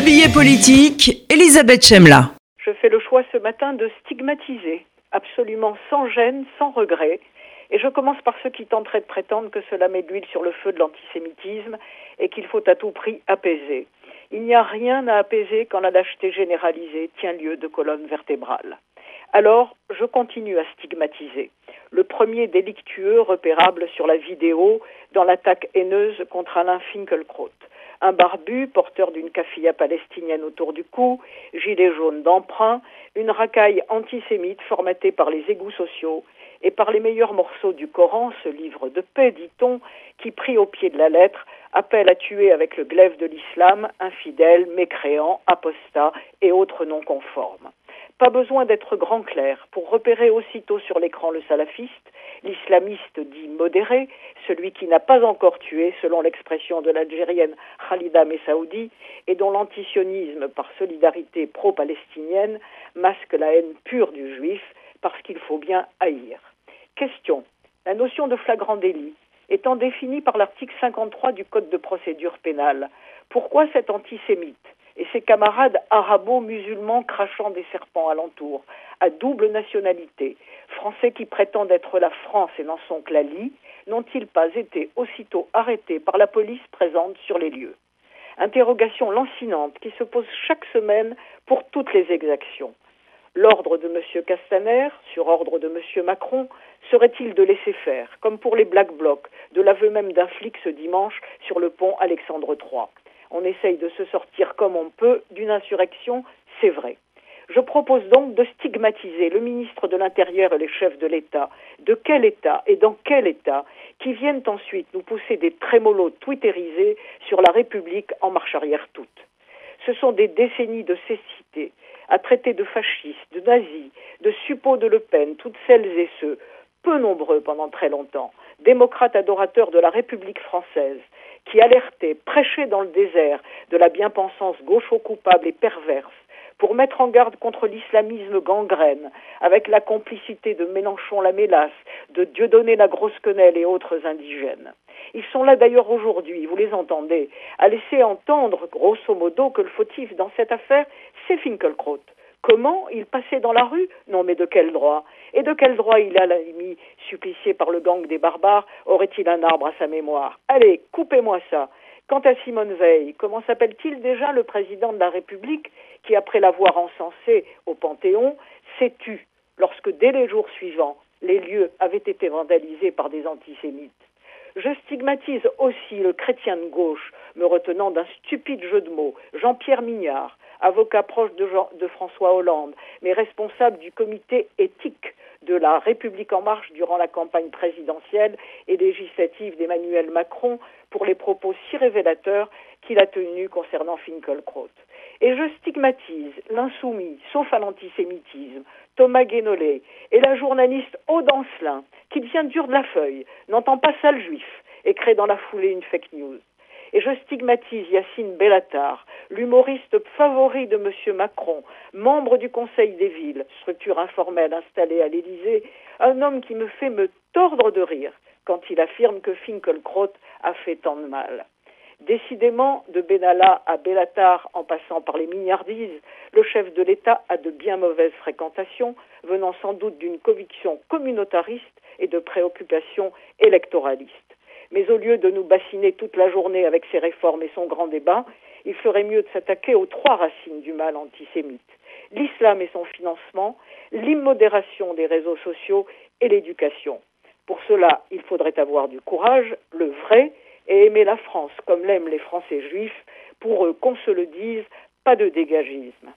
Le billet politique, Elisabeth Chemla. Je fais le choix ce matin de stigmatiser, absolument sans gêne, sans regret. Et je commence par ceux qui tenteraient de prétendre que cela met de l'huile sur le feu de l'antisémitisme et qu'il faut à tout prix apaiser. Il n'y a rien à apaiser quand la lâcheté généralisée tient lieu de colonne vertébrale. Alors, je continue à stigmatiser. Le premier délictueux repérable sur la vidéo dans l'attaque haineuse contre Alain Finkielkraut un barbu porteur d'une kafia palestinienne autour du cou, gilet jaune d'emprunt, une racaille antisémite formatée par les égouts sociaux et par les meilleurs morceaux du Coran, ce livre de paix, dit-on, qui, pris au pied de la lettre, appelle à tuer avec le glaive de l'islam infidèles, mécréants, apostats et autres non conformes. Pas besoin d'être grand clair pour repérer aussitôt sur l'écran le salafiste, l'islamiste dit modéré, celui qui n'a pas encore tué, selon l'expression de l'Algérienne Khalida Messaoudi, et dont l'antisionisme, par solidarité pro-palestinienne, masque la haine pure du juif, parce qu'il faut bien haïr. Question. La notion de flagrant délit étant définie par l'article 53 du Code de procédure pénale, pourquoi cet antisémite et ses camarades arabo-musulmans crachant des serpents alentour, à double nationalité, français qui prétendent être la France et n'en sont que la Lie, n'ont-ils pas été aussitôt arrêtés par la police présente sur les lieux? Interrogation lancinante qui se pose chaque semaine pour toutes les exactions. L'ordre de M. Castaner, sur ordre de M. Macron, serait-il de laisser faire, comme pour les Black Blocs, de l'aveu même d'un flic ce dimanche sur le pont Alexandre III on essaye de se sortir comme on peut d'une insurrection, c'est vrai. Je propose donc de stigmatiser le ministre de l'Intérieur et les chefs de l'État. De quel État et dans quel État qui viennent ensuite nous pousser des trémolos twitterisés sur la République en marche arrière toute. Ce sont des décennies de cécité à traiter de fascistes, de nazis, de suppôts de Le Pen, toutes celles et ceux, peu nombreux pendant très longtemps, démocrates adorateurs de la République française, qui alertait, prêchait dans le désert de la bien-pensance gaucho-coupable et perverse pour mettre en garde contre l'islamisme gangrène, avec la complicité de Mélenchon la Mélasse, de Dieudonné la Grosse Quenelle et autres indigènes. Ils sont là d'ailleurs aujourd'hui, vous les entendez, à laisser entendre, grosso modo, que le fautif dans cette affaire, c'est Finkelkraut. Comment il passait dans la rue Non, mais de quel droit Et de quel droit il a mis supplicié par le gang des barbares Aurait-il un arbre à sa mémoire Allez, coupez-moi ça. Quant à Simone Veil, comment s'appelle-t-il déjà le président de la République qui, après l'avoir encensé au Panthéon, s'est tu lorsque, dès les jours suivants, les lieux avaient été vandalisés par des antisémites je stigmatise aussi le chrétien de gauche, me retenant d'un stupide jeu de mots, Jean-Pierre Mignard, avocat proche de, de, François Hollande, mais responsable du comité éthique de la République en marche durant la campagne présidentielle et législative d'Emmanuel Macron pour les propos si révélateurs qu'il a tenus concernant Finkelkraut. Et je stigmatise l'insoumis, sauf à l'antisémitisme, Thomas Guénolé et la journaliste Aude Ancelin, qui devient dur de la feuille, n'entend pas sale juif et crée dans la foulée une fake news. Et je stigmatise Yacine Bellatar, l'humoriste favori de M. Macron, membre du Conseil des villes, structure informelle installée à l'Élysée, un homme qui me fait me tordre de rire quand il affirme que Finkelkraut a fait tant de mal. Décidément, de Benalla à Bellatar en passant par les mignardises, le chef de l'État a de bien mauvaises fréquentations, venant sans doute d'une conviction communautariste et de préoccupations électoralistes. Mais au lieu de nous bassiner toute la journée avec ses réformes et son grand débat, il ferait mieux de s'attaquer aux trois racines du mal antisémite l'islam et son financement, l'immodération des réseaux sociaux et l'éducation. Pour cela, il faudrait avoir du courage, le vrai, et aimer la France comme l'aiment les Français juifs, pour eux, qu'on se le dise, pas de dégagisme.